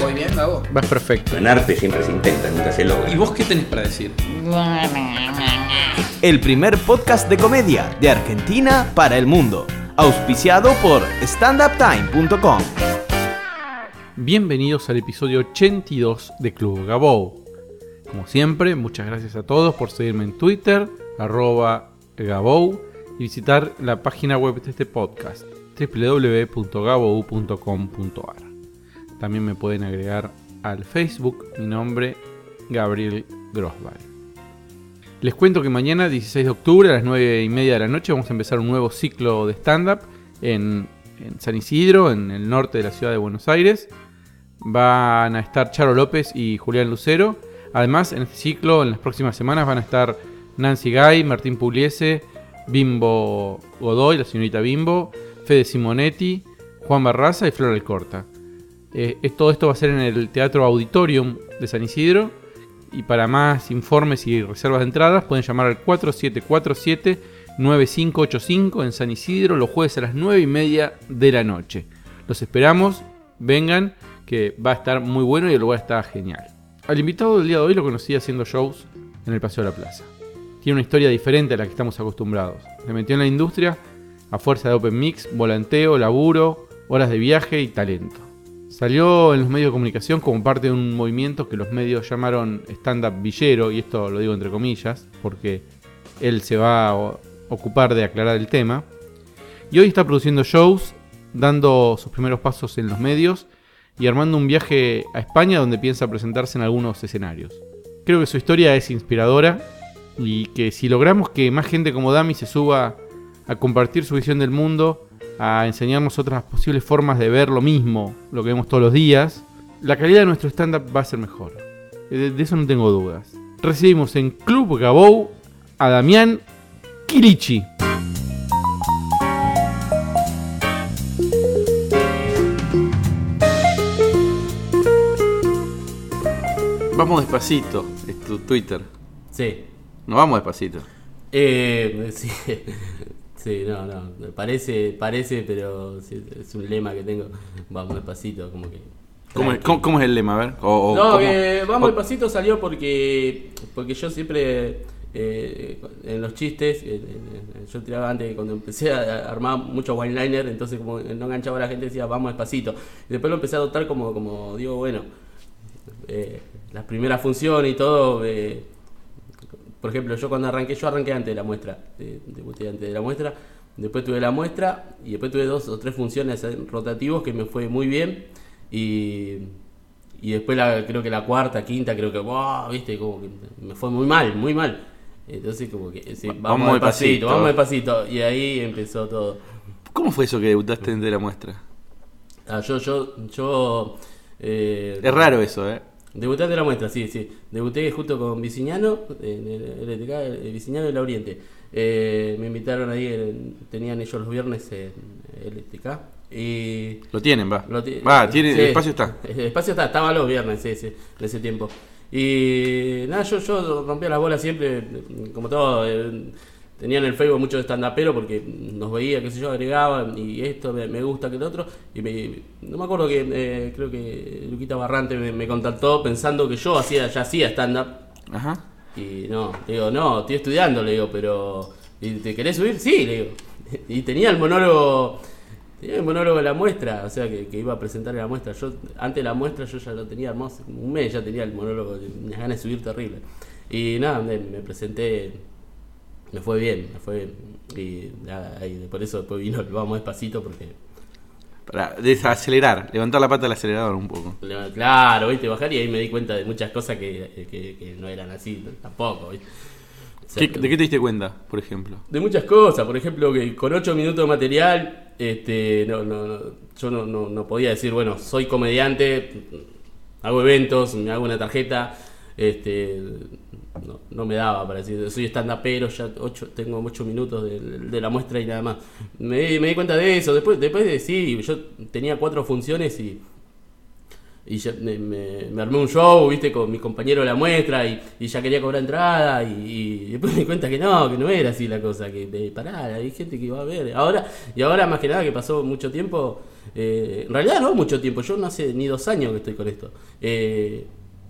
¿Voy bien, Gabo? Vas perfecto. En arte siempre se intenta, nunca se logra. ¿Y vos qué tenés para decir? El primer podcast de comedia de Argentina para el mundo. Auspiciado por standuptime.com. Bienvenidos al episodio 82 de Club Gabou. Como siempre, muchas gracias a todos por seguirme en Twitter, arroba Gabou, y visitar la página web de este podcast, www.gabou.com.ar. También me pueden agregar al Facebook, mi nombre, Gabriel Grosval. Les cuento que mañana, 16 de octubre, a las 9 y media de la noche, vamos a empezar un nuevo ciclo de stand-up en, San Isidro, en el norte de la ciudad de Buenos Aires. Van a estar Charo López y Julián Lucero. Además, en este ciclo, en las próximas semanas, van a estar Nancy Gay, Martín Pugliese, Bimbo Godoy, la señorita Bimbo, Fede Simonetti, Juan Barraza y Flor Alcorta. Eh, todo esto va a ser en el Teatro Auditorium de San Isidro. Y para más informes y reservas de entradas pueden llamar al 4747-9585 en San Isidro los jueves a las 9 y media de la noche. Los esperamos, vengan, que va a estar muy bueno y el lugar está genial. Al invitado del día de hoy lo conocí haciendo shows en el Paseo de la Plaza. Tiene una historia diferente a la que estamos acostumbrados. Se metió en la industria a fuerza de open mix, volanteo, laburo, horas de viaje y talento. Salió en los medios de comunicación como parte de un movimiento que los medios llamaron stand-up villero, y esto lo digo entre comillas, porque él se va a ocupar de aclarar el tema. Y hoy está produciendo shows, dando sus primeros pasos en los medios y armando un viaje a España donde piensa presentarse en algunos escenarios. Creo que su historia es inspiradora y que si logramos que más gente como Dami se suba a compartir su visión del mundo, a enseñarnos otras posibles formas de ver lo mismo, lo que vemos todos los días, la calidad de nuestro stand-up va a ser mejor. De, de eso no tengo dudas. Recibimos en Club Gabou a Damián Kilichi. Vamos despacito, es tu Twitter. Sí. No vamos despacito. Eh, sí. Sí, no, no. Parece, parece, pero sí, es un lema que tengo. Vamos despacito, como que. ¿Cómo, es- tranqui. cómo- cómo es el lema? A ver. O- o No, que vamos despacito salió porque porque yo siempre eh, en los chistes, eh, eh, yo tiraba antes cuando empecé a armar muchos one-liner, entonces como no enganchaba a la gente decía vamos despacito. Y después lo empecé a adoptar como, como digo, bueno, eh, las primeras funciones y todo. Por ejemplo, yo cuando arranqué, yo arranqué antes de la muestra, de- debuté antes de la muestra, después tuve la muestra y después tuve dos o tres funciones rotativos que me fue muy bien y, y después la, creo que la cuarta, quinta, creo que, wow, viste, como que me fue muy mal, muy mal. Entonces como que, sí, vamos, Vamos despacito, despacito. vamos despacito y ahí empezó todo. ¿Cómo fue eso que debutaste de la muestra? Ah, yo, yo, yo... eh, Es raro eso, ¿eh? Debuté ante la muestra, sí, sí. Debuté justo con Viciñano, en el el Viciñano y la Oriente. Eh, me invitaron ahí, en- tenían ellos los viernes en LTK. Y. Lo tienen, va. lo ti- Va, tiene, sí, el espacio está. El espacio está, estaba los viernes, sí, sí, en ese tiempo. Y nada, yo, yo rompía las bolas siempre, como todo. eh, tenía en el Facebook mucho de stand-upero porque nos veía, qué sé yo, agregaba y esto me, gusta que el otro. Y me- no me acuerdo que, eh, creo que Luquita Barrante me, me contactó pensando que yo hacía ya hacía stand-up. Ajá. Y no, le digo, no, estoy estudiando, le digo, pero. ¿y ¿Te querés subir? Sí, le digo. Y tenía el monólogo. Tenía el monólogo de la muestra, o sea, que, que iba a presentar en la muestra. Yo, antes de la muestra, yo ya lo tenía hermoso. Un mes ya tenía el monólogo, unas ganas de subir terrible. Y nada, me, me presenté. Me fue bien, me fue bien. Y nada, y por eso después vino el vamos despacito, porque. Para desacelerar, levantar la pata del acelerador un poco. Claro, viste, bajar y ahí me di cuenta de muchas cosas que, que- que no eran así tampoco, ¿viste? O sea, ¿Qué- ¿De qué te diste cuenta, por ejemplo? De muchas cosas, por ejemplo, que con 8 minutos de material, este, no, no, no, yo no, no, no podía decir, bueno, soy comediante, hago eventos, me hago una tarjeta, este, no, no me daba para decir, soy stand pero ya ocho, tengo 8 minutos de, la muestra y nada más. Me, me di cuenta de eso, después, después de sí, yo tenía cuatro funciones y y ya me, armé un show, viste, con mi compañero de la muestra y, ya quería cobrar entrada y, después me di cuenta que no, que no era así la cosa, que pará, hay gente que iba a ver. Ahora, y ahora más que nada que pasó mucho tiempo, eh, en realidad no mucho tiempo, yo no hace ni dos años que estoy con esto. Eh,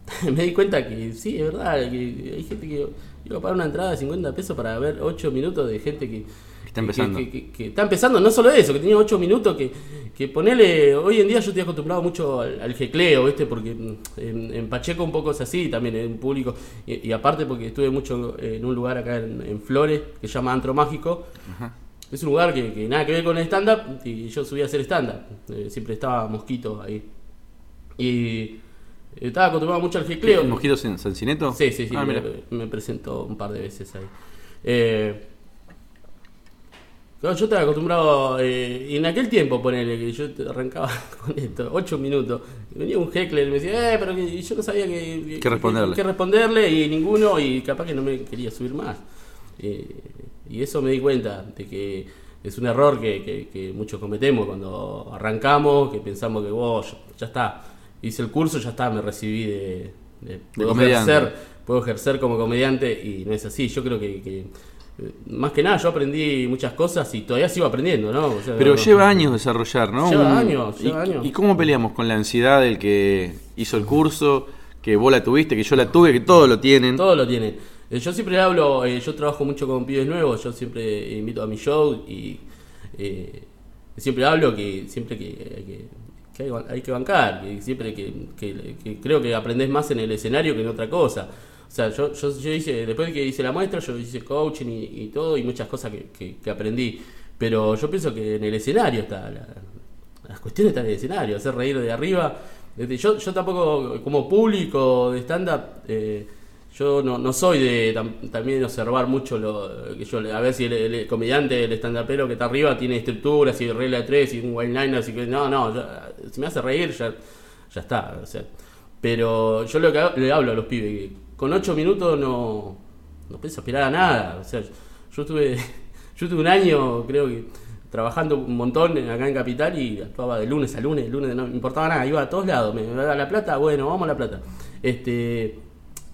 me di cuenta que sí, es verdad, que hay gente que iba a pagar una entrada de 50 pesos para ver 8 minutos de gente que, está empezando. que, que- que está empezando, no solo eso, que tenía 8 minutos, que, que ponele, hoy en día yo estoy acostumbrado mucho al, al jecleo, ¿viste? Porque mm, en, en Pacheco un poco es así, también en público, y, y aparte porque estuve mucho en un lugar acá en, en Flores, que se llama Antro Mágico, es un lugar que, que nada que ver con el stand-up, y yo subí a hacer stand-up, Eh, siempre estaba Mosquito ahí. Y estaba acostumbrado mucho al jecleo. ¿El mosquito San- Sancineto? Sí, sí, sí, Ah, me, me presentó un par de veces ahí. Eh, yo estaba acostumbrado, eh, y en aquel tiempo, ponele, que yo arrancaba con esto, 8 minutos, venía un heckler y me decía, eh, pero que, y yo no sabía que, ¿Qué responderle? qué responderle, y ninguno, y capaz que no me quería subir más. Eh, y eso me di cuenta, de que es un error que, que- que muchos cometemos cuando arrancamos, que pensamos que, vos, ya, ya está, hice el curso, ya está, me recibí de, de, puedo ejercer puedo ejercer como comediante y no es así. Yo creo que, que, eh, más que nada yo aprendí muchas cosas y todavía sigo aprendiendo, ¿no? O sea, Pero no- lleva años desarrollar, ¿no? Lleva Un- años, ¿Y, lleva años. ¿Y cómo peleamos con la ansiedad del que hizo el curso, que vos la tuviste, que yo la tuve, que todos lo tienen? Todo lo tienen. Eh, yo siempre hablo, eh, yo trabajo mucho con pibes nuevos, yo siempre invito a mi show y eh, siempre hablo que siempre que, que- que hay, hay que bancar, siempre que, que- creo que aprendés más en el escenario que en otra cosa. O sea, yo, yo, hice, después de que hice la muestra, yo hice coaching y, todo y muchas cosas que, que- aprendí. Pero yo pienso que en el escenario está la, las cuestiones están en el escenario, hacer reír de arriba. Yo, yo tampoco, como público de stand-up, eh, yo no, no soy de tam- también observar mucho lo que yo a ver si el, comediante, el stand-upero que está arriba tiene estructuras y regla de tres y un one-liner, así que no, no, ya- si me hace reír ya, ya está. O sea, pero yo lo que le hablo a los pibes, que con ocho minutos no, no puedes aspirar a nada. O sea, yo tuve, yo tuve un año, creo que, trabajando un montón acá en Capital y actuaba de lunes a lunes, lunes no me importaba nada, iba a todos lados, me daba la plata, bueno, vamos a la plata. Este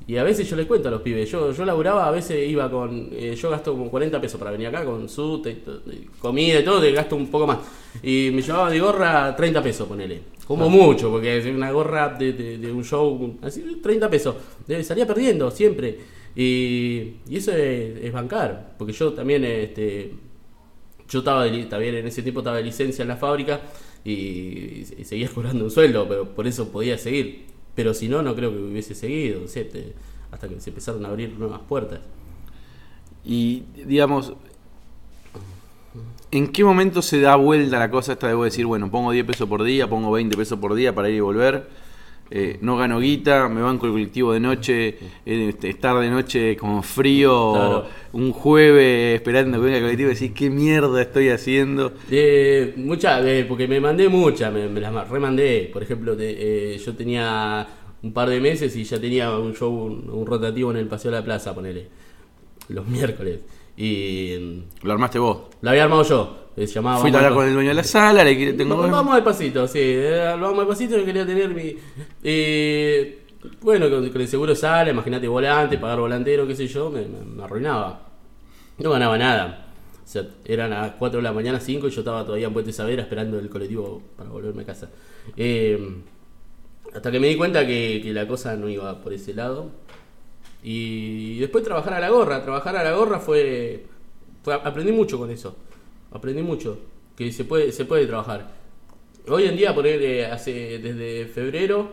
y a veces yo les cuento a los pibes, yo, yo laburaba, a veces iba con, eh, yo gasto como 40 pesos para venir acá con y comida y todo, te gasto un poco más. Y me llevaba de gorra 30 pesos, ponele. Como mucho, porque es una gorra de, de- de un show, así 30 pesos. Salía perdiendo siempre. Y, y eso es, es bancar, porque yo también, este, yo estaba de también en ese tiempo estaba de licencia en la fábrica y, y seguía cobrando un sueldo, pero por eso podía seguir. Pero si no, no creo que hubiese seguido, o hasta que se empezaron a abrir nuevas puertas. Y, digamos, ¿en qué momento se da vuelta la cosa esta de decir, bueno, pongo 10 pesos por día, pongo 20 pesos por día para ir y volver? Eh, no gano guita, me banco el colectivo de noche, eh, este, estar de noche como frío, Claro. un jueves esperando que venga el colectivo y decís, ¿qué mierda estoy haciendo? Eh, mucha, eh, porque me mandé muchas, me, me las ma- remandé. Por ejemplo, eh, yo tenía un par de meses y ya tenía un show, un, un rotativo en el Paseo de la Plaza, ponele, los miércoles. Y Lo armaste vos. lo había armado yo. Eh, Se llamaba Fui a hablar con el dueño de la sala, le tengo... Vamos, vamos al pasito, sí. eh, Vamos al pasito que quería tener mi. eh, bueno, con, con el seguro sale, imagínate volante, pagar volantero, qué sé yo, me, me- me arruinaba. No ganaba nada. O sea, eran a las 4 de la mañana, 5 y yo estaba todavía en Puente Savera esperando el colectivo para volverme a casa. Eh, hasta que me di cuenta que, que la cosa no iba por ese lado. Y después trabajar a la gorra. Trabajar a la gorra fue. fue aprendí mucho con eso. Aprendí mucho. Que se puede, se puede trabajar. Hoy en día, poner hace desde febrero.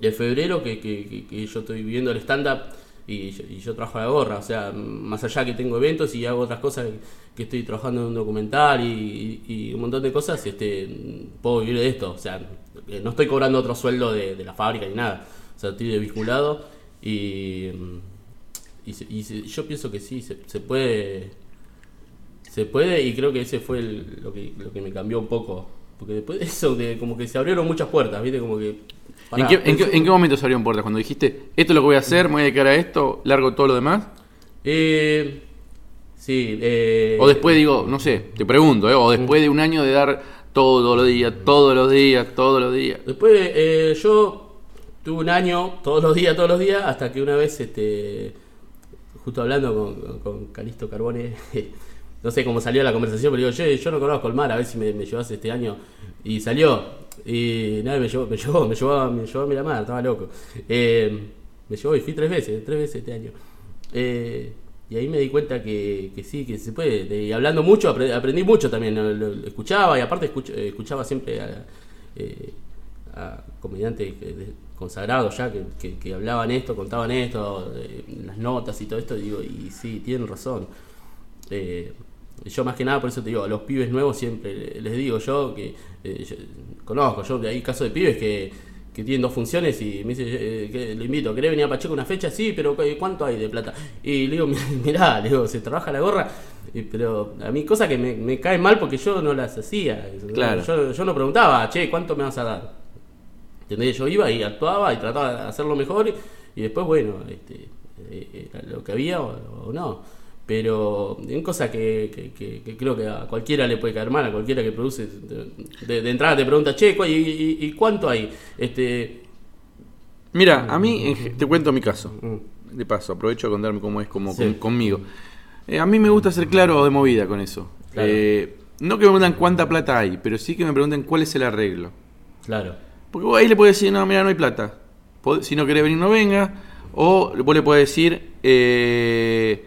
De febrero que, que- yo estoy viviendo el stand-up y, yo- trabajo a la gorra. O sea, más allá que tengo eventos y hago otras cosas, que estoy trabajando en un documental y, un montón de cosas, este, puedo vivir de esto. O sea, no estoy cobrando otro sueldo de, la fábrica ni nada. O sea, estoy desvinculado y, y, y yo pienso que sí, se puede se puede y creo que ese fue el- lo, que, lo que me cambió un poco Porque después de eso, de, como que se abrieron muchas puertas, ¿viste? Como que. ¿En pará, qué, en, qué, en qué momento se abrieron puertas? Cuando dijiste, esto es lo que voy a hacer, me voy a dedicar a esto, largo todo lo demás. Eh, sí, eh, O después digo, no sé, te pregunto, ¿eh? o después de un año de dar todos los días, todos los días, todos los días. Después eh, yo tuve un año, todos los días, todos los días, hasta que una vez, este, justo hablando con, con Calisto Carbone, no sé cómo salió la conversación, pero digo, yo, yo no conozco el mar, a ver si me, me llevas este año. Y salió, y nada, me llevó, me llevó, me llevó, me llevó a Miramar, estaba loco. Eh, me llevó y fui tres veces, tres veces este año. Eh, y ahí me di cuenta que, que sí, que se puede. Y hablando mucho, apre- aprendí mucho también. Lo, escuchaba y aparte escuch- eh, escuchaba siempre a, eh, a comediantes consagrados ya que, que- que hablaban esto, contaban esto, las notas y todo esto. Y digo, y sí, tienen razón. Eh, yo más que nada, por eso te digo, a los pibes nuevos siempre les digo yo que eh, yo- conozco, yo hay casos de pibes que, que tienen dos funciones y me dice, eh, que lo invito, ¿querés venir a Pacheco una fecha? Sí, pero ¿cu- ¿cuánto hay de plata? Y le digo, mirá, le digo, se trabaja la gorra, Y- pero a mí cosa que me, me cae mal porque yo no las hacía. Claro. Yo, yo no preguntaba, che, ¿cuánto me vas a dar? ¿Entendés? Yo iba y actuaba y trataba de hacerlo mejor y, y después, bueno, este, eh, lo que había o, o no. Pero en cosa que, que- que- que creo que a cualquiera le puede caer mal, a cualquiera que produce, de, entrada te pregunta, che, ¿cu- y, y- y cuánto hay? Este, Mira, a mí, te cuento mi caso. Mm. De paso, aprovecho a contarme cómo es como Sí. con- conmigo. Eh, a mí me gusta ser claro de movida con eso. Claro. Eh, no que me pregunten cuánta plata hay, pero sí que me pregunten cuál es el arreglo. claro, Porque vos ahí le podés decir, no, mira, no hay plata. Si no querés venir, no venga. O vos le podés decir, eh,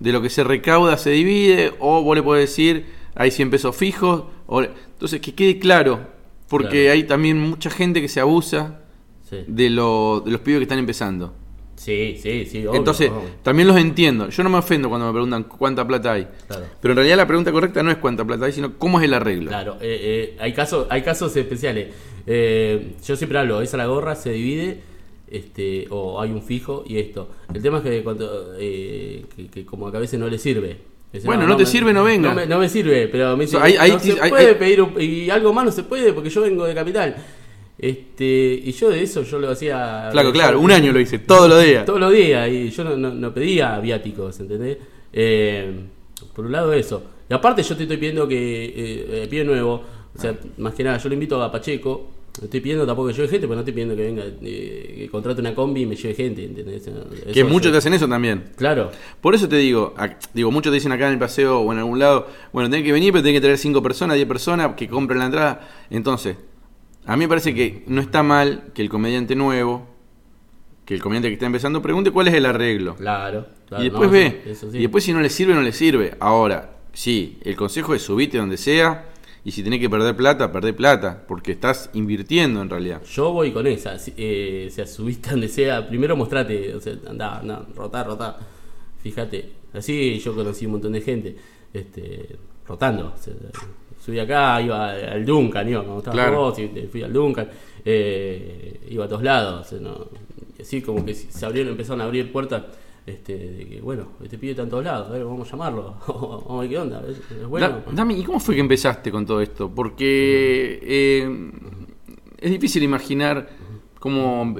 de lo que se recauda se divide. O vos le podés decir, hay 100 pesos fijos. o Entonces, que quede claro. Porque Claro. hay también mucha gente que se abusa sí. de, lo- de los pibes que están empezando. Sí, sí, sí, obvio, Entonces, obvio. también los entiendo. Yo no me ofendo cuando me preguntan cuánta plata hay. Claro. Pero en realidad la pregunta correcta no es cuánta plata hay, sino cómo es el arreglo. Claro, eh, eh, hay, casos, hay casos especiales. Eh, yo siempre hablo, esa la gorra se divide, este, o hay un fijo y esto. El tema es que, cuando, eh, que, que como que a veces no le sirve. Dice, Bueno, no te me- sirve, no venga. No me, no me sirve, pero me dice, no ti- se puede pedir un- y algo más no se puede porque yo vengo de capital. Este, y yo de eso yo lo hacía. Claro, claro, un año lo hice, todos los días. todos los días y yo no, pedía viáticos, ¿entendés? Eh, por un lado eso. Y aparte yo te estoy pidiendo que eh, eh, pide nuevo, o sea, más que nada yo le invito a Pacheco, no estoy pidiendo tampoco que lleve gente, pero no estoy pidiendo que venga, eh, que contrate una combi y me lleve gente, ¿entendés? Eso Que muchos te hacen eso también. Claro, Por eso te digo, ac- digo, muchos te dicen acá en el paseo o en algún lado, bueno, tenés que venir, pero tenés que traer 5 personas, 10 personas que compren la entrada. Entonces, a mí me parece que no está mal que el comediante nuevo, que el comediante que está empezando, pregunte cuál es el arreglo. claro. claro, y después no, ve. sí. Y después si no le sirve, no le sirve. Ahora, sí, el consejo es subite donde sea. Y si tenés que perder plata, perder plata. Porque estás invirtiendo en realidad. Yo voy con esa, si- eh, o sea, subiste donde sea, primero mostrate, o sea, andá, andá, rotá, rotá, fíjate, así yo conocí un montón de gente, este, rotando, o sea, subí acá, iba al Duncan, iba cuando estaba Claro. vos, y fui al Duncan, eh, iba a todos lados, o sea, no, y así como que se abrieron, empezaron a abrir puertas, este, de que, bueno, este pibe está en todos lados, a ver, vamos a llamarlo, vamos a ver qué onda, es, es bueno. Da- Dami, ¿y cómo fue que empezaste con todo esto? Porque eh, es difícil imaginar cómo,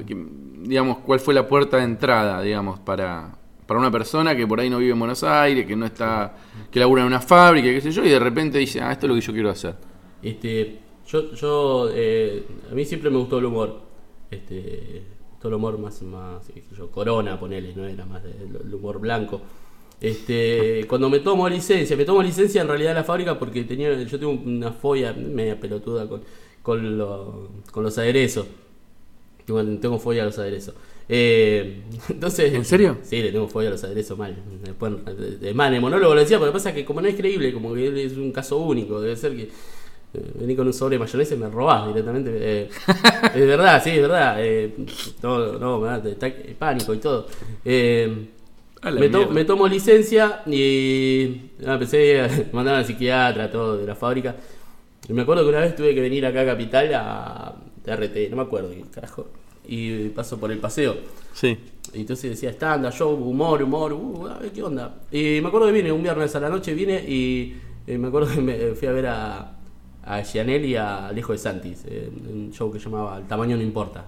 digamos, cuál fue la puerta de entrada, digamos, para, para una persona que por ahí no vive en Buenos Aires, que no está, que labura en una fábrica, qué sé yo, y de repente dice, ah, esto es lo que yo quiero hacer. Este, yo, yo eh, a mí siempre me gustó el humor. Este, todo el humor más, más qué sé yo, corona, ponele, no era más el, humor blanco. Este, cuando me tomo licencia, me tomo licencia en realidad de la fábrica porque tenía, yo tengo una folla media pelotuda con, con, lo- con los aderezos. Tengo, tengo fobia a los aderezos. Eh, entonces, ¿En serio? Sí, le tengo fobia a los aderezos mal. Después, de más, en el monólogo lo decía, pero pasa que como no es creíble, como que es un caso único, debe ser que vení con un sobre de mayonesa y me robás directamente. eh, es verdad, sí, es verdad. eh, no, no, me da está- pánico y todo. Eh, me, to- mierda. me tomo licencia y ah, empecé a mandar al psiquiatra, todo de la fábrica. Y me acuerdo que una vez tuve que venir acá a Capital a RT, no me acuerdo qué carajo. Y paso por el paseo. Sí. Y entonces decía stand show, humor, humor, uh, a ver qué onda. Y me acuerdo que vine un viernes a la noche, vine y eh, me acuerdo que me, fui a ver a, a Gianelli y a Alejo de Santis, eh, un show que llamaba El tamaño no importa.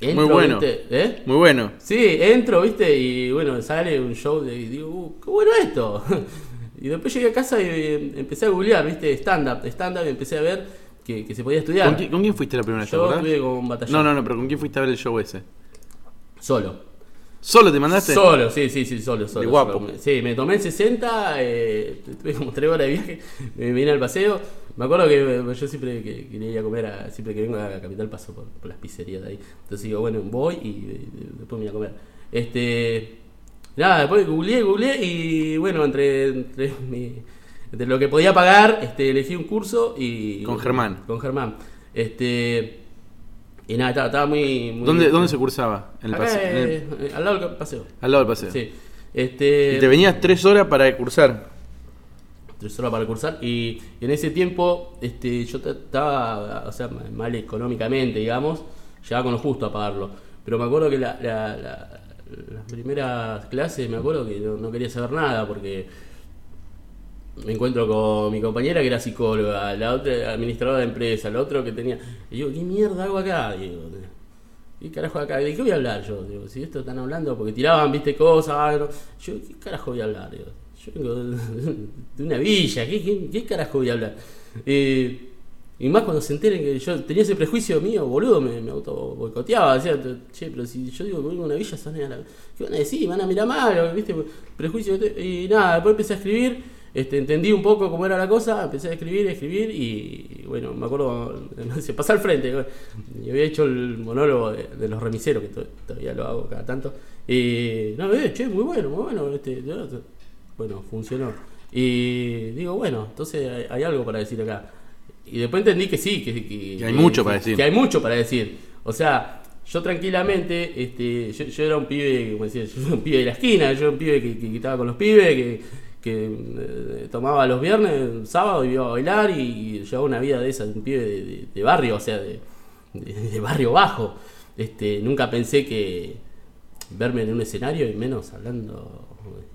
Entro, Muy bueno. ¿viste? ¿Eh? Muy bueno. Sí, entro, viste, y bueno, sale un show de, y digo, uh, qué bueno esto. y después llegué a casa y eh, empecé a googlear, viste, stand-up, stand-up, y empecé a ver que, que se podía estudiar. ¿Con quién, con quién fuiste la primera vez, te Yo estuve con batallón. No, no, no, pero ¿con quién fuiste a ver el show ese? Solo. ¿Solo te mandaste? Solo, sí, sí, sí, solo, solo. De guapo. solo. Sí, me tomé el 60, eh, tuve como 3 horas de viaje, me vine al paseo. Me acuerdo que eh, yo siempre que quería ir a comer, a- siempre que vengo a la capital paso por, por las pizzerías de ahí. Entonces digo, bueno, voy y eh, después me voy a comer. Este, nada, después googleé, googleé y bueno, entre, entre, mi- entre lo que podía pagar, este, elegí un curso y... Con Germán. Con Germán. Este, y nada, estaba, estaba muy, muy... ¿Dónde, ¿Dónde se cursaba? En el Acá, paseo. en el- eh, al lado del paseo. al lado del paseo. Sí. Este, Y te venías tres horas para cursar. tres horas para cursar y, y en ese tiempo este, yo estaba o sea, mal económicamente, digamos, llegaba con lo justo a pagarlo. Pero me acuerdo que la, la- la- las primeras clases, me acuerdo que no, no quería saber nada porque me encuentro con mi compañera que era psicóloga, la otra administradora de empresa, la otro que tenía... Y digo, ¿qué mierda hago acá? Digo, ¿Qué carajo acá? ¿De qué voy a hablar yo? Digo, si esto están hablando, porque tiraban, viste, cosas, algo. Yo, ¿qué carajo voy a hablar? Digo, yo vengo de, una villa, ¿qué, qué, qué carajo voy a hablar? Eh, y más cuando se enteren que yo tenía ese prejuicio mío, boludo, me, me auto boicoteaba. Decía, che, pero si yo digo que vengo de una villa, son a la- ¿qué van a decir? Me van a mirar mal, ¿viste? Prejuicio. Y nada, después empecé a escribir. Este, entendí un poco cómo era la cosa, empecé a escribir, a escribir y, bueno, me acuerdo, se pasó al frente. Y había hecho el monólogo de, de los remiseros, que to- todavía lo hago cada tanto. Y no, eh, che, muy bueno, muy bueno. Este, bueno, funcionó. Y digo, bueno, entonces hay, hay algo para decir acá. Y después entendí que sí, que, que- Que hay mucho para decir. Que hay mucho para decir. O sea, yo tranquilamente, este, yo, yo era un pibe, como decía, yo era un pibe de la esquina, yo era un pibe que estaba con los pibes, que, que eh, tomaba los viernes, sábado y iba a bailar y, llevaba una vida de esa, de un pibe de, de- de barrio, o sea, de, de- barrio bajo. Este, nunca pensé que verme en un escenario y menos hablando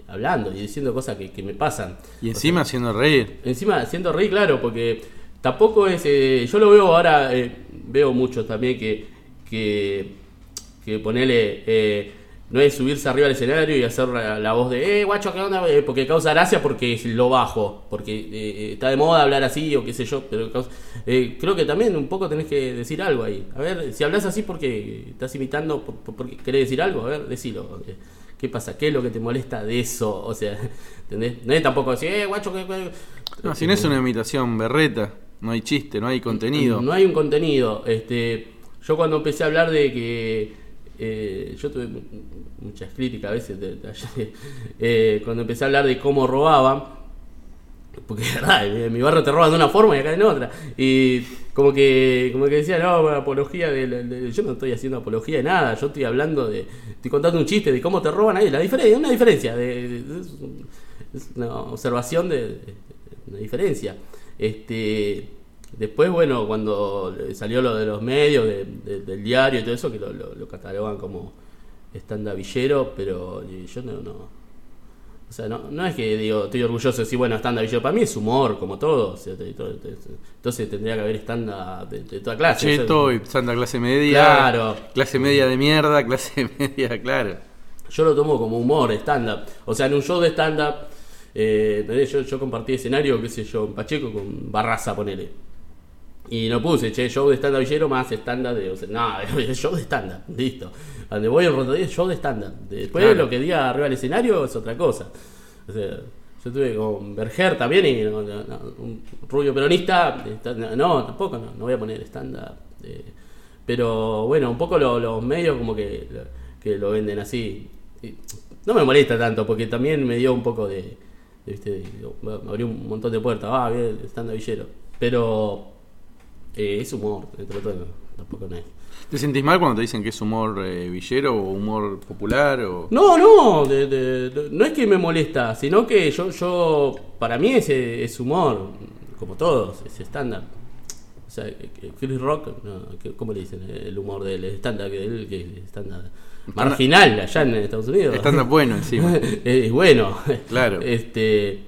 hablando y diciendo cosas que, que me pasan. Y encima haciendo reír. Encima haciendo reír, claro, porque tampoco es. eh, yo lo veo ahora, eh, veo mucho también que, que, que ponele. Eh, no es subirse arriba al escenario y hacer la, la voz de, eh, guacho, ¿qué onda? Eh, porque causa gracia porque es lo bajo, porque eh, está de moda hablar así o qué sé yo, pero causa- eh, creo que también un poco tenés que decir algo ahí. A ver, si hablas así porque estás imitando, por- por- porque querés decir algo, a ver, decilo. Eh, ¿Qué pasa? ¿Qué es lo que te molesta de eso? O sea, ¿entendés? No es tampoco decir, eh, guacho, que-". No, si no es una imitación berreta, no hay chiste, no hay contenido. No hay un contenido. Este, yo cuando empecé a hablar de que eh, yo tuve mu- muchas críticas a veces de- de- eh, cuando empecé a hablar de cómo robaban porque es en mi barrio te roban de una forma y acá en otra. Y como que, como que decía, no, apología de, Yo no estoy haciendo apología de nada, yo estoy hablando de. Estoy contando un chiste de cómo te roban ahí. La diferencia, una diferencia. De, es, un- es una observación de una diferencia. Este. Después, bueno, cuando salió lo de los medios, de- de- del diario y todo eso, que lo, lo, lo catalogan como stand-upillero, pero yo no, no, o sea, no, no es que digo, estoy orgulloso de decir, bueno, yo, para mí es humor, como todo. o sea, te- te- entonces tendría que haber stand-up de, de toda clase. o Cheto sea, y santa clase media. Claro. Clase media de mierda, clase media, claro. Yo lo tomo como humor, stand-up. O sea, en un show de stand-up, eh, yo, yo compartí escenario, qué sé yo, en Pacheco con Barraza, ponele. Y no puse, che, show de stand-up villero más stand-up de. O sea, no, es show de stand-up, listo. Donde voy en Rotodía es show de stand-up. Después Claro. lo que diga arriba del escenario es otra cosa. O sea, yo estuve con Berger también y no, no, no, un rubio peronista. No, tampoco, no, no voy a poner stand-up. eh, pero bueno, un poco lo- los medios como que, que lo venden así. No me molesta tanto porque también me dio un poco de. de, ¿viste? de- me abrió un montón de puertas. Ah, bien, stand-up villero. Pero eh, es humor, dentro de tampoco no es. ¿Te sentís mal cuando te dicen que es humor eh, villero o humor popular? O... No, no, de- de- de- no es que me molesta, sino que yo, yo para mí es, es humor, como todos, es estándar. O sea, que Chris Rock, no, ¿cómo le dicen? El humor del estándar, que es estándar marginal allá en Estados Unidos. Estando bueno encima. es bueno. Claro. Este,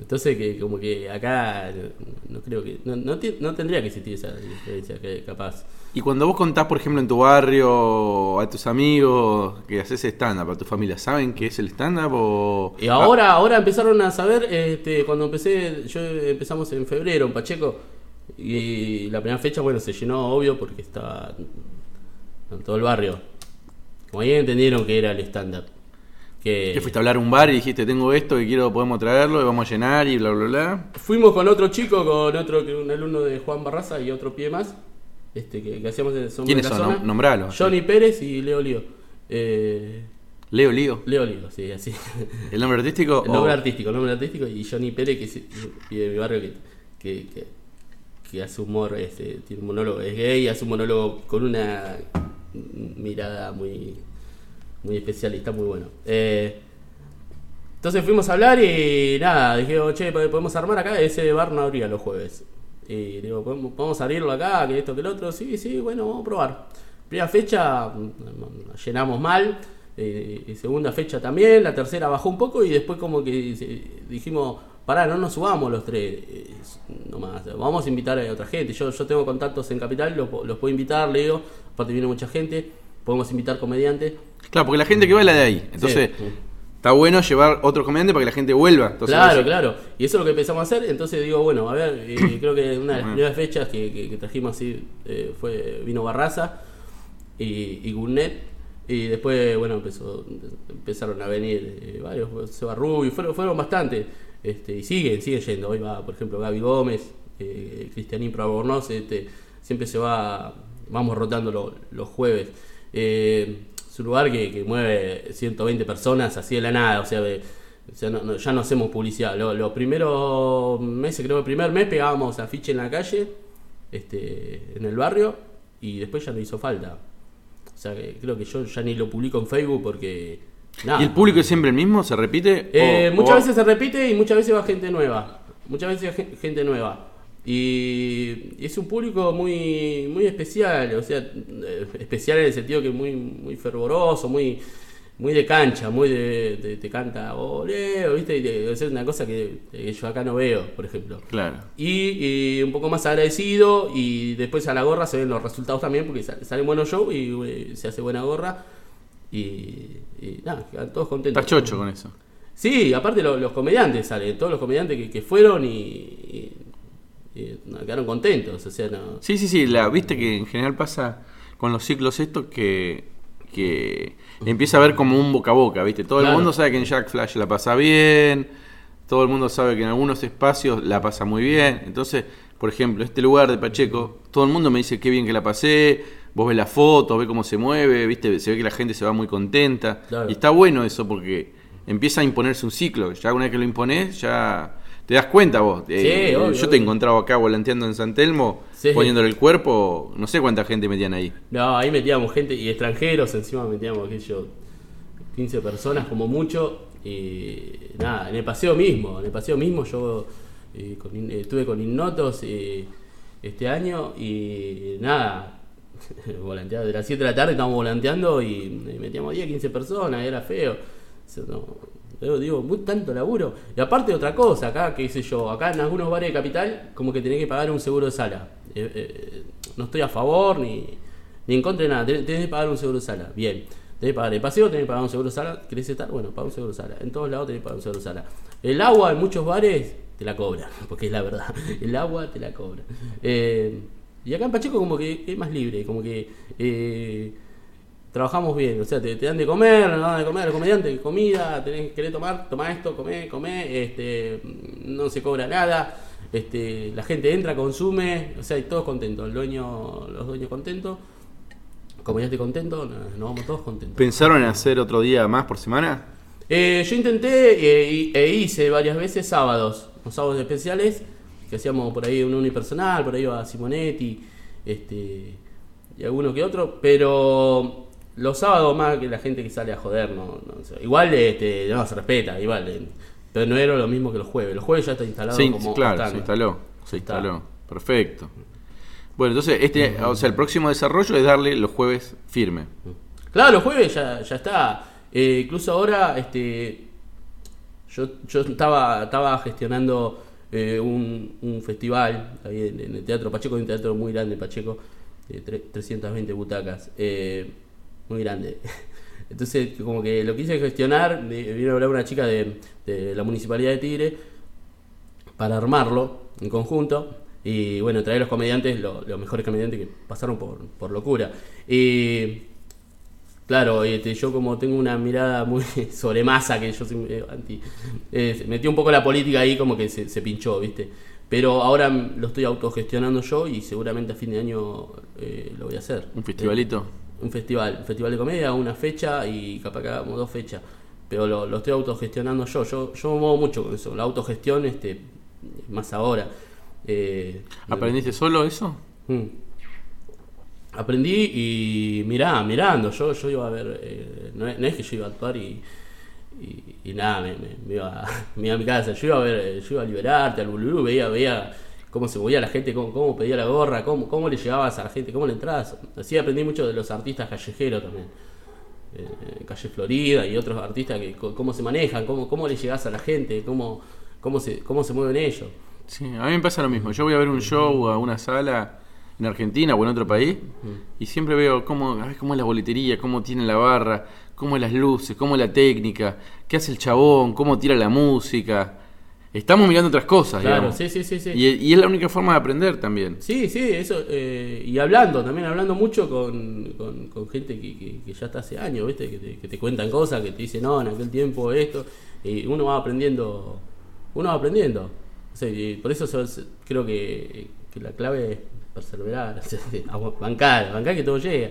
Entonces, que como que acá no, no creo que. No, no tendría que existir esa diferencia, que capaz. Y cuando vos contás, por ejemplo, en tu barrio, a tus amigos, que haces stand-up, a tu familia, ¿saben qué es el stand-up o...? Y ahora, ahora empezaron a saber, este, cuando empecé, yo empezamos en febrero en Pacheco, y la primera fecha, bueno, se llenó, obvio, porque estaba en todo el barrio. Como ahí entendieron que era el stand-up. Que ¿Qué fuiste a hablar a un bar y dijiste, tengo esto que quiero, podemos traerlo y vamos a llenar y bla, bla, bla? Fuimos con otro chico, con otro, que un alumno de Juan Barraza y otro pie más, este, que, que hacíamos en Somos ¿Quiénes de la son? Nombralos. Johnny Pérez y Leo Lío. Eh, Leo Lío. Leo Lío, sí, así. ¿El nombre artístico? El nombre o- artístico, el nombre artístico y Johnny Pérez, que es y de mi barrio, que, que, que, que hace humor, este, tiene un monólogo, es gay, hace un monólogo con una mirada muy, muy especial y está muy bueno. Eh, entonces fuimos a hablar y nada, dije, "Oh, che, podemos armar acá, ese bar no abría los jueves. Y digo, ¿podemos, podemos abrirlo acá, que esto, que el otro? Sí, sí, bueno, vamos a probar. Primera fecha llenamos mal, segunda fecha también, la tercera bajó un poco y después como que dijimos, pará, no nos subamos los tres, eh, nomás, vamos a invitar a otra gente. Yo, yo tengo contactos en Capital, los, los puedo invitar, le digo, aparte viene mucha gente, podemos invitar comediantes. Claro, porque la gente que va es la de ahí. Entonces, Sí. está bueno llevar otro comediante para que la gente vuelva. Entonces, claro, vos- claro. Y eso es lo que empezamos a hacer. Entonces digo, bueno, a ver, eh, creo que una de las primeras fechas que, que- que trajimos así eh, fue vino Barraza y, y Gurnet. Y después, bueno, empezó, empezaron a venir eh, varios, Seba Rubio, fueron, fueron bastante. Este, y siguen, siguen yendo. Hoy va, por ejemplo, Gaby Gómez, eh, Cristianín Probornoz, este, siempre se va, vamos rotando lo- los jueves. Eh, es un lugar que, que mueve 120 personas así de la nada, o sea, de- o sea, no- no- ya no hacemos publicidad. Lo- Los primeros meses, creo que el primer mes pegábamos afiche en la calle, este, en el barrio, y después ya no hizo falta. O sea, que creo que yo ya ni lo publico en Facebook porque... Nada. ¿Y el público es siempre el mismo? ¿Se repite? Eh, O- muchas o- veces se repite y muchas veces va gente nueva. Muchas veces gen- gente nueva. Y es un público muy muy especial, o sea, eh, especial en el sentido que muy muy fervoroso, muy muy de cancha, muy de, de- te canta oleo, ¿viste? Y de- es una cosa que, que yo acá no veo, por ejemplo. Claro. Y, y un poco más agradecido y después a la gorra se ven los resultados también porque sal- salen buenos shows y eh, se hace buena gorra y, y nada, quedan todos contentos. Estás chocho con eso. Sí, aparte lo- los comediantes salen, todos los comediantes que, que fueron y, quedaron contentos, o sea, no... Sí, sí, sí. La, Viste que en general pasa con los ciclos estos que, que empieza a ver como un boca a boca, ¿viste? Todo el mundo sabe que en Jack Flash la pasa bien, todo el mundo sabe que en algunos espacios la pasa muy bien. Entonces, por ejemplo, este lugar de Pacheco, todo el mundo me dice qué bien que la pasé, vos ves la foto, ves cómo se mueve, ¿viste? Se ve que la gente se va muy contenta. Claro. Y está bueno eso porque empieza a imponerse un ciclo. Ya una vez que lo impones, ya te das cuenta vos. Eh, obvio, yo te he obvio. encontrado acá volanteando en San Telmo, Sí. poniéndole el cuerpo, no sé cuánta gente metían ahí. No, ahí metíamos gente y extranjeros, encima metíamos, yo, 15 personas como mucho. Y nada, en el paseo mismo, en el paseo mismo yo eh, con eh, estuve con Innotos eh, este año y nada, volanteaba de las 7 de la tarde estábamos volanteando y, y metíamos 10, 15 personas, era feo. O sea, no, yo digo, muy tanto laburo. Y aparte otra cosa, acá, qué sé yo, acá en algunos bares de capital, como que tenés que pagar un seguro de sala. Eh, eh, no estoy a favor ni, ni en contra de nada, tenés, que pagar un seguro de sala. Bien, tenés que pagar el paseo, tenés que pagar un seguro de sala. ¿Querés estar? Bueno, paga un seguro de sala. En todos lados tenés que pagar un seguro de sala. El agua en muchos bares te la cobran, porque es la verdad. El agua te la cobran. Eh, y acá en Pacheco como que es más libre, como que... trabajamos bien, o sea, te, te dan de comer, nos dan de comer a los comediantes, comida, tenés, querés tomar, toma esto, comé, comé, este, no se cobra nada, este, la gente entra, consume, o sea, y todos contentos, el dueño, los dueños contentos, comediante contento, nos, nos vamos todos contentos. ¿Pensaron en hacer otro día más por semana? Eh, yo intenté y- e hice varias veces sábados, los sábados especiales, que hacíamos por ahí un unipersonal, por ahí iba Simonetti, este, y alguno que otro, pero los sábados más que la gente que sale a joder, no, no sé. igual este, no, se respeta, igual, eh, pero no era lo mismo que los jueves, los jueves ya está instalado Sí, como claro, se instaló. Se Está. instaló. Perfecto. Bueno, entonces, este, o sea, el próximo desarrollo es darle los jueves firme. Claro, los jueves ya, ya está. Eh, incluso ahora, este, yo, yo estaba, estaba gestionando eh, un, un festival ahí en, en el Teatro Pacheco, un teatro muy grande Pacheco, de tre- 320 butacas, eh, muy grande. Entonces, como que lo quise gestionar, de- vino a hablar una chica de, de la Municipalidad de Tigre para armarlo en conjunto y bueno, traer los comediantes, lo- los mejores comediantes que pasaron por, por locura. Y claro, este, yo como tengo una mirada muy sobre masa, que yo soy anti, eh, metió un poco la política ahí como que se, se pinchó, ¿viste? Pero ahora lo estoy autogestionando yo y seguramente a fin de año eh, lo voy a hacer. ¿Un festivalito? Un festival, un festival de comedia, una fecha y capaz que hagamos dos fechas. Pero lo, lo estoy autogestionando yo. Yo, yo me muevo mucho con eso. La autogestión, este, más ahora. Eh, ¿Aprendiste solo eso? Mm. Aprendí y mirá, mirando, yo, yo iba a ver, eh, no, es, no es que yo iba a actuar y, y, y nada, me, me- me iba, me iba a mi casa, yo iba a ver, eh, yo iba a liberarte, al Bululú, veía, veía cómo se movía la gente, cómo, cómo pedía la gorra, cómo, cómo le llegabas a la gente, cómo le entrabas. Así aprendí mucho de los artistas callejeros también. Eh, Calle Florida y otros artistas que cómo se manejan, cómo, cómo le llegás a la gente, cómo, cómo se, cómo se mueven ellos. Sí, a mí me pasa lo mismo. Yo voy a ver un show a una sala en Argentina o en otro país y siempre veo cómo, a ver cómo es la boletería, cómo tiene la barra, cómo es las luces, cómo es la técnica, qué hace el chabón, cómo tira la música. Estamos mirando otras cosas, Claro, digamos. sí, sí, sí, sí. Y, y es la única forma de aprender también. Sí, sí, eso. eh, y hablando, también hablando mucho con, con, con gente que, que, que ya está hace años, ¿viste? Que te, que te cuentan cosas, que te dicen, no, en aquel tiempo esto. Y uno va aprendiendo. Uno va aprendiendo. O sea, y por eso creo que, la clave es perseverar, bancar, bancar que todo llega.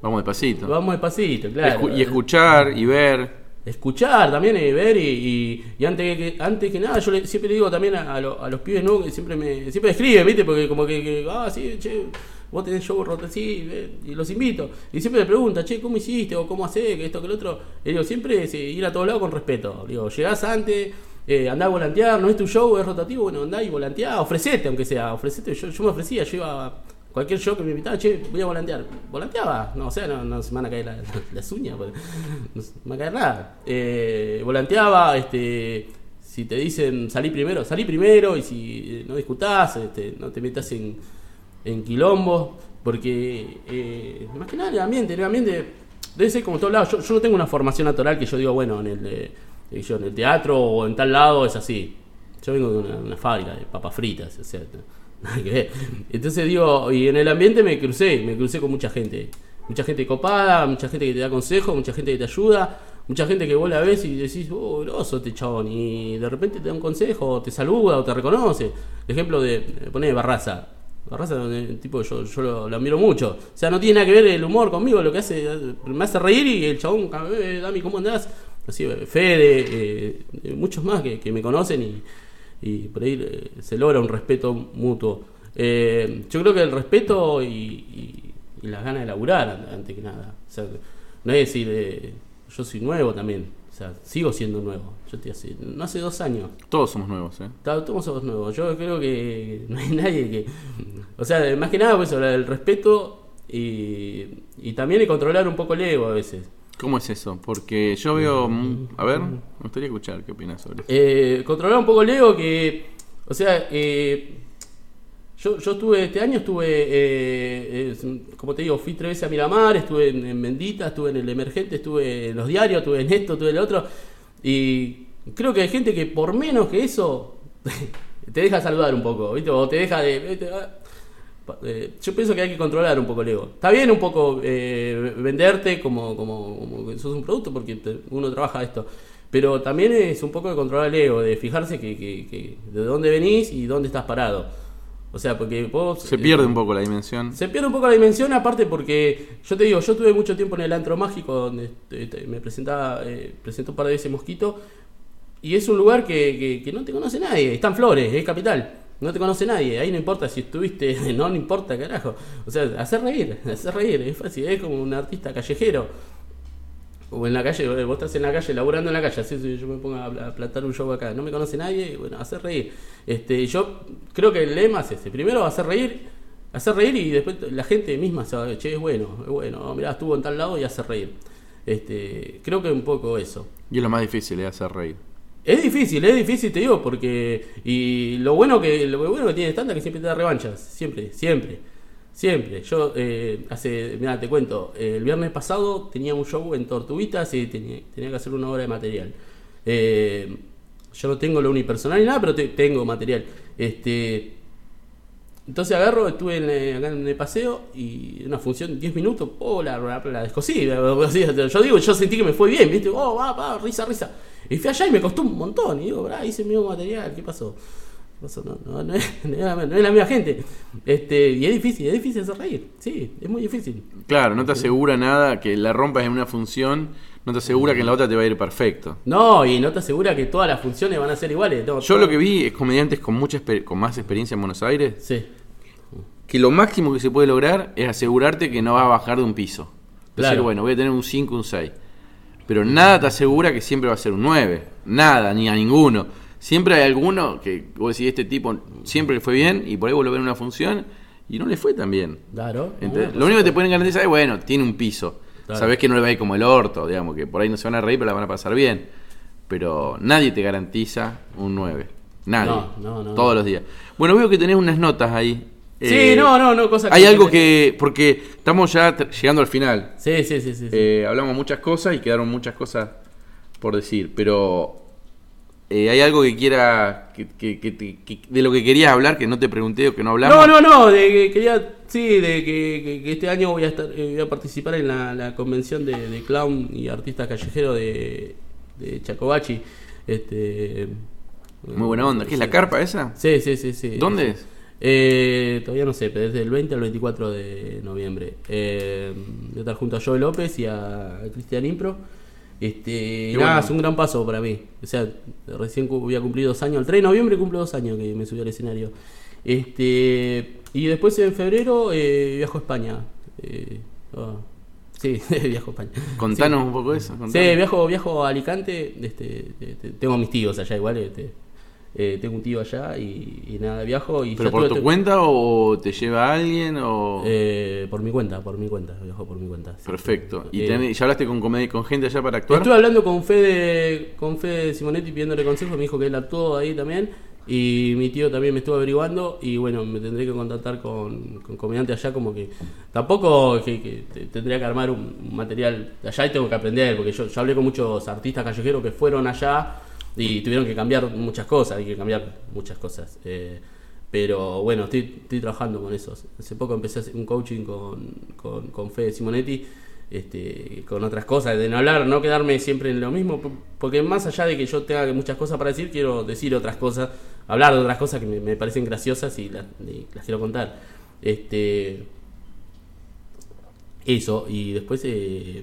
Vamos despacito. Vamos despacito, claro. Y escuchar y ver. Escuchar también y ver y, y, y antes que antes que nada yo le- siempre le digo también a, a a los pibes nuevos que siempre me siempre escriben viste porque como que, que, ah sí che vos tenés show roto sí ve", y los invito. Y siempre le preguntan che cómo hiciste o cómo hacés que esto que lo otro y digo siempre eh, ir a todos lados con respeto digo llegás antes eh, andá a volantear, no es tu show, es rotativo, bueno, andá y volanteá, ofrecete, aunque sea, ofrecete, yo, me ofrecía, yo iba cualquier show que me invitaba, che, voy a volantear, volanteaba, no, o sea, no, no se me van a caer la- las uñas, pues, no me va a caer nada, eh, volanteaba, este, si te dicen salí primero, salí primero, y si eh, no discutás, este, no te metas en, en quilombo, porque eh, más que nada el ambiente, el ambiente debe ser como todos lados. Yo, yo no tengo una formación natural que yo digo, bueno, en el, eh, el teatro o en tal lado es así. Yo vengo de una, una fábrica de papas fritas, o sea, Entonces digo, y en el ambiente me crucé, me crucé con mucha gente. Mucha gente copada, mucha gente que te da consejos, mucha gente que te ayuda, mucha gente que vos la ves y decís, oh, groso este chabón, y de repente te da un consejo, te saluda o te reconoce. El ejemplo de, eh, poné Barraza. Barraza, tipo, yo, yo lo, lo admiro mucho. O sea, no tiene nada que ver el humor conmigo, lo que hace, eh, me hace reír y el chabón, eh, Dami, ¿cómo andás? Así, Fede, eh, muchos más que me conocen y, y por ahí eh, se logra un respeto mutuo. Eh, yo creo que el respeto y, y- y las ganas de laburar, an- antes que nada. O sea, no es decir, eh, yo soy nuevo también. O sea, sigo siendo nuevo. Yo estoy hace, no hace dos años. Todos somos nuevos, ¿eh? Todos somos nuevos. Yo creo que no hay nadie que. O sea, más que nada, pues hablar del respeto y, y también de controlar un poco el ego a veces. ¿Cómo es eso? Porque yo veo... mm, A ver, me gustaría escuchar qué opinas sobre eso. Eh, controlar un poco el ego que. O sea, eh, yo, yo estuve, este año estuve, eh, eh, como te digo, fui tres veces a Miramar, estuve en, en Bendita, estuve en el Emergente, estuve en los diarios, estuve en esto, estuve en el otro. Y creo que hay gente que por menos que eso te deja saludar un poco, ¿viste? O te deja de... eh, yo pienso que hay que controlar un poco el ego. Está bien un poco eh, venderte como, como, como que sos un producto porque te- uno trabaja esto. Pero también es un poco de controlar el ego, de fijarse que, que- que de dónde venís y dónde estás parado. O sea, porque vos... Se eh, pierde un poco la dimensión. se pierde un poco la dimensión, aparte porque yo te digo, yo tuve mucho tiempo en el antro mágico donde eh, te- me presentaba, eh, presenté un par de veces Mosquito, y es un lugar que, que- que no te conoce nadie, está en Flores, es capital, no te conoce nadie, ahí no importa si estuviste, no, no importa, carajo. O sea, hacer reír, hacer reír, es fácil, es como un artista callejero. O en la calle, vos estás en la calle, laburando en la calle, así si yo me pongo a, pla- a plantar un show acá, no me conoce nadie, bueno, hacer reír. Este, yo creo que el lema es ese, primero hacer reír, hacer reír y después la gente misma se va, che, es bueno, es bueno, mirá, estuvo en tal lado y hace reír. Este, creo que un poco eso. Y es lo más difícil, es hacer reír. Es difícil, es difícil, te digo, porque. Y lo bueno que lo bueno que tiene estándar es que siempre te da revanchas. Siempre, siempre. Siempre. Yo, eh, hace. Mira, te cuento. el viernes pasado tenía un show en Tortuguitas y tenía, tenía que hacer una hora de material. Eh, yo no tengo lo unipersonal ni nada, pero te- tengo material. Este. Entonces agarro, estuve en, eh, acá en el paseo y una función 10 minutos, oh, la, la, la descosí. Yo digo, yo sentí que me fue bien, ¿viste? Oh, va, va, risa, risa. Y fui allá y me costó un montón. Y digo, "Brá, hice mi mismo material, ¿qué pasó? ¿Qué pasó? No, no, no, es, no es la, no es la misma gente. Este, y es difícil, es difícil hacer reír. Sí, es muy difícil. Claro, no te asegura nada que la rompas en una función, no te asegura que en la otra te va a ir perfecto. No, y no te asegura que todas las funciones van a ser iguales. no, Yo todo- lo que vi es comediantes con mucha con más experiencia en Buenos Aires, Sí, que lo máximo que se puede lograr es asegurarte que no vas a bajar de un piso. Decir, Claro. bueno, voy a tener un 5, un 6. Pero nada te asegura que siempre va a ser un 9. Nada, ni a ninguno. Siempre hay alguno que vos decís, este tipo siempre le fue bien y por ahí vos lo ves en una función y no le fue tan bien. claro. Entonces, lo único que te pueden garantizar es, bueno, tiene un piso. Claro. Sabés que no le va a ir como el orto, digamos, que por ahí no se van a reír, pero la van a pasar bien. Pero nadie te garantiza un 9. Nadie. No, no, no, Todos los días. Bueno, veo que tenés unas notas ahí. Sí, Eh, no, no, no, cosa Hay algo que. Porque estamos ya llegando al final. Sí, sí, sí, sí. sí. Eh, hablamos muchas cosas y quedaron muchas cosas por decir, pero. eh, ¿Hay algo que quiera. Que, que- que de lo que querías hablar que no te pregunté o que no hablamos? No, no, no, de que quería, sí, de que, este año voy a estar, eh, voy a participar en la, la convención de, de clown y artista callejero de, de Chacobachi. Este, Muy buena onda. ¿Qué es la sí. carpa esa? Sí, sí, sí, sí. ¿Dónde Sí. es? Eh, todavía no sé, pero desde el 20 al 24 de noviembre. Eh, voy a estar junto a Joe López y a Cristian Impro. Este, nada, bueno. es un gran paso para mí. O sea, recién voy a cumplir dos años. El 3 de noviembre cumplo dos años que me subí al escenario. Este, y después en febrero eh, viajo a España. Eh, ah, sí, viajo a España. Contanos un poco eso. Sí, contanos. viajo, viajo a Alicante. Este, te- te- tengo mis tíos allá igual. Este, eh, tengo un tío allá y, y nada, viajo. Y ¿Pero por tu cuenta o te lleva alguien? o Eh, por mi cuenta, por mi cuenta, viajo por mi cuenta. sí. Perfecto. ¿Y Eh, tenés- ya hablaste con, con gente allá para actuar? Estuve hablando con Fede, con Fede Simonetti pidiéndole consejos, me dijo que él actuó ahí también. Y mi tío también me estuvo averiguando y bueno, me tendré que contactar con, con comediante allá como que tampoco que, que te- tendría que armar un, material allá y tengo que aprender, porque yo, yo hablé con muchos artistas callejeros que fueron allá y tuvieron que cambiar muchas cosas, hay que cambiar muchas cosas. Eh, pero bueno, estoy, trabajando con eso. Hace poco empecé un coaching con, con, con Fede Simonetti este, con otras cosas, de no hablar, no quedarme siempre en lo mismo, porque más allá de que yo tenga muchas cosas para decir, quiero decir otras cosas, hablar de otras cosas que me, parecen graciosas y las, y las quiero contar. Este, eso, y después eh,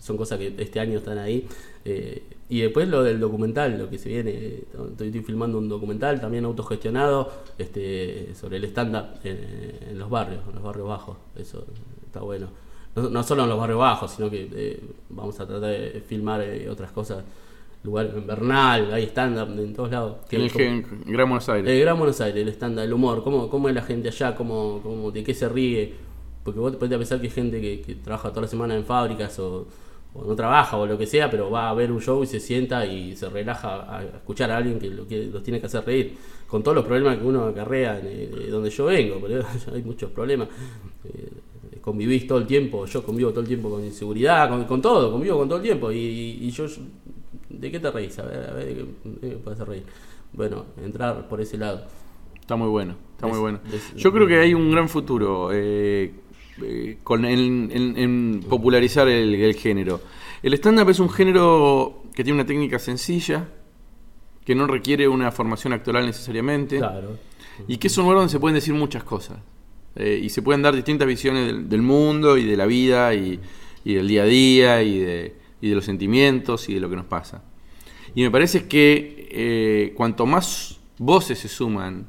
son cosas que este año están ahí. eh, y después lo del documental, lo que se viene. eh, Estoy, estoy filmando un documental también autogestionado este, sobre el stand-up en, en los barrios, en los barrios bajos. Eso está bueno. No, no solo en los barrios bajos, sino que eh, vamos a tratar de filmar eh, otras cosas. Lugar en Bernal, hay stand-up en todos lados. Que En el como- Gen- Gran Buenos Aires. el Gran Buenos Aires, el estándar, el humor, cómo, cómo es la gente allá, cómo, cómo, de qué se ríe. Porque vos te podés pensar que hay gente que, que trabaja toda la semana en fábricas o, o no trabaja o lo que sea, pero va a ver un show y se sienta y se relaja a escuchar a alguien que, lo que los tiene que hacer reír. Con todos los problemas que uno acarrea en, eh, de donde yo vengo, pero hay muchos problemas. Eh, convivís todo el tiempo, yo convivo todo el tiempo con inseguridad, con, con todo, convivo con todo el tiempo. Y, y yo, ¿de qué te reís? A ver, a ver, ¿de qué, qué me puede hacer reír? Bueno, entrar por ese lado. Está muy bueno, está Es- muy bueno. es- Yo creo que hay un gran futuro eh, eh, con en, en- en popularizar el, el género. El stand-up es un género que tiene una técnica sencilla, que no requiere una formación actoral necesariamente, Claro. y que es un lugar donde se pueden decir muchas cosas. Eh, y se pueden dar distintas visiones del, del mundo y de la vida y, y del día a día y de, y de los sentimientos y de lo que nos pasa. Y me parece que eh, cuanto más voces se suman,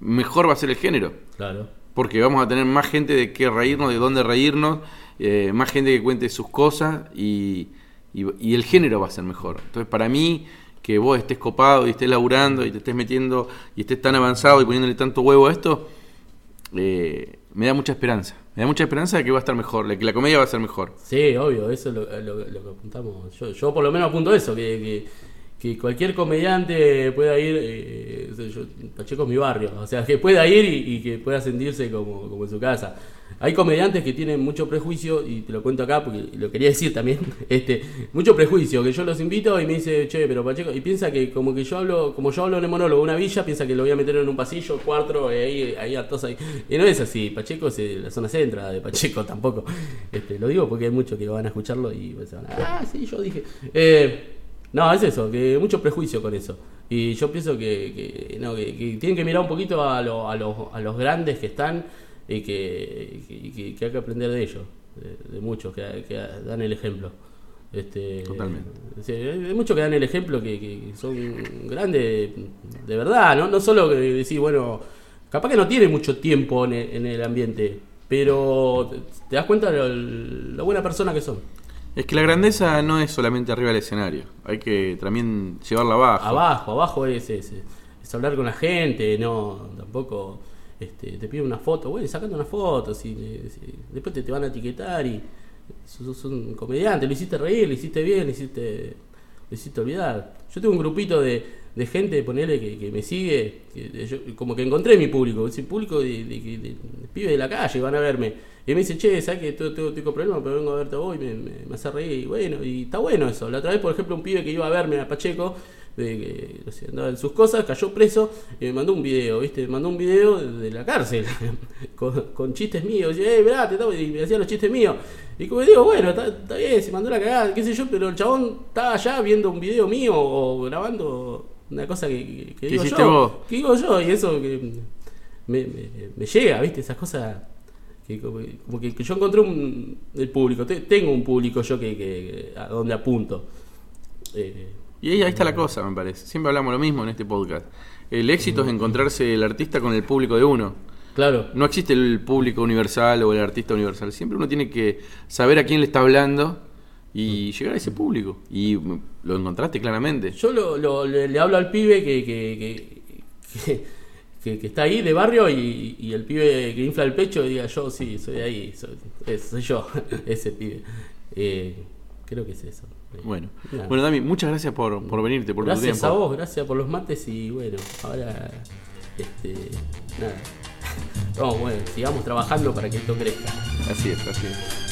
mejor va a ser el género. Claro. Porque vamos a tener más gente de qué reírnos, de dónde reírnos, eh, más gente que cuente sus cosas y, y- el género va a ser mejor. Entonces, para mí, que vos estés copado y estés laburando y te estés metiendo y estés tan avanzado y poniéndole tanto huevo a esto, eh, me da mucha esperanza. Me da mucha esperanza de que va a estar mejor, de que la comedia va a ser mejor. Sí, obvio, eso es lo, lo- lo que apuntamos. Yo, yo por lo menos apunto eso, que, que, que cualquier comediante pueda ir, eh, Pacheco es mi barrio, o sea, que pueda ir y, que pueda sentirse como, como en su casa. Hay comediantes que tienen mucho prejuicio, y te lo cuento acá porque lo quería decir también, este, mucho prejuicio, que yo los invito y me dice, che, pero Pacheco, y piensa que como que yo hablo, como yo hablo en el monólogo una villa, piensa que lo voy a meter en un pasillo, cuatro, ahí, ahí atos ahí. Y no es así, Pacheco es eh, la zona centra de Pacheco tampoco. Este, lo digo porque hay muchos que van a escucharlo y van a, ah, sí, yo dije. Eh, no, es eso, que mucho prejuicio con eso. Y yo pienso que, que, no, que- que tienen que mirar un poquito a, lo- a los, a los grandes que están y que, hay que aprender de ellos, de, de muchos que, dan el ejemplo. Este, Totalmente. hay muchos que dan el ejemplo que, son grandes de verdad, ¿no? No solo que decir, bueno, capaz que no tiene mucho tiempo en el, en el ambiente, pero te, te das cuenta de lo, lo buena persona que son. Es que la grandeza no es solamente arriba del escenario, hay que también llevarla abajo. Abajo, abajo es, es, es hablar con la gente, no, tampoco este, te piden una foto, bueno, sacando una foto, si- después te, te van a etiquetar y sos, sos un comediante, lo hiciste reír, lo hiciste bien, lo hiciste, lo hiciste olvidar. Yo tengo un grupito de, de gente, ponele, que, que me sigue, que yo- como que encontré mi público, ese público de, de, de- pibes de la calle, van a verme. Y me dice, che, ¿sabes que tengo, tengo, problemas, pero vengo a verte hoy, me, me, me hace reír. Y bueno, y está bueno eso. La otra vez, por ejemplo, un pibe que iba a verme a Pacheco, de que no sé, andaba en sus cosas, cayó preso y me mandó un video, ¿viste? Me mandó un video de, la cárcel con, con chistes míos. Y, eh, mirá, te y me hacía los chistes míos. Y como digo, bueno, está, está bien, se mandó la cagada, qué sé yo, pero el chabón estaba allá viendo un video mío o grabando una cosa que, que- que ¿Qué digo yo. vos? Que digo yo, y eso que me, me, me llega, ¿viste? Esas cosas que como, como que, que yo encontré un, el público, te- tengo un público yo que, que- a donde apunto. Eh, Y ahí, ahí está la cosa, me parece. Siempre hablamos lo mismo en este podcast. El éxito es encontrarse el artista con el público de uno. claro, No existe el público universal o el artista universal. Siempre uno tiene que saber a quién le está hablando y llegar a ese público. Y mm, lo encontraste claramente. yo lo, lo- le, le hablo al pibe que, que, que, está ahí de barrio y, y el pibe que infla el pecho y diga yo sí, soy de ahí, soy, soy yo, ese pibe. Eh, creo que es eso. Bueno, nada. bueno Dami, muchas gracias por, por venirte, por tu Gracias a vos, gracias por los mates y bueno, ahora este nada. Vamos, bueno, sigamos trabajando para que esto crezca. Así es, así es.